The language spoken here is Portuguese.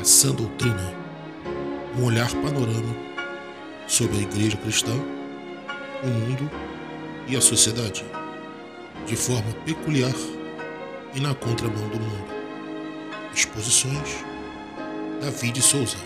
a sã doutrina, um olhar panorâmico sobre a igreja cristã, o mundo e a sociedade, de forma peculiar e na contramão do mundo. Exposições David Souza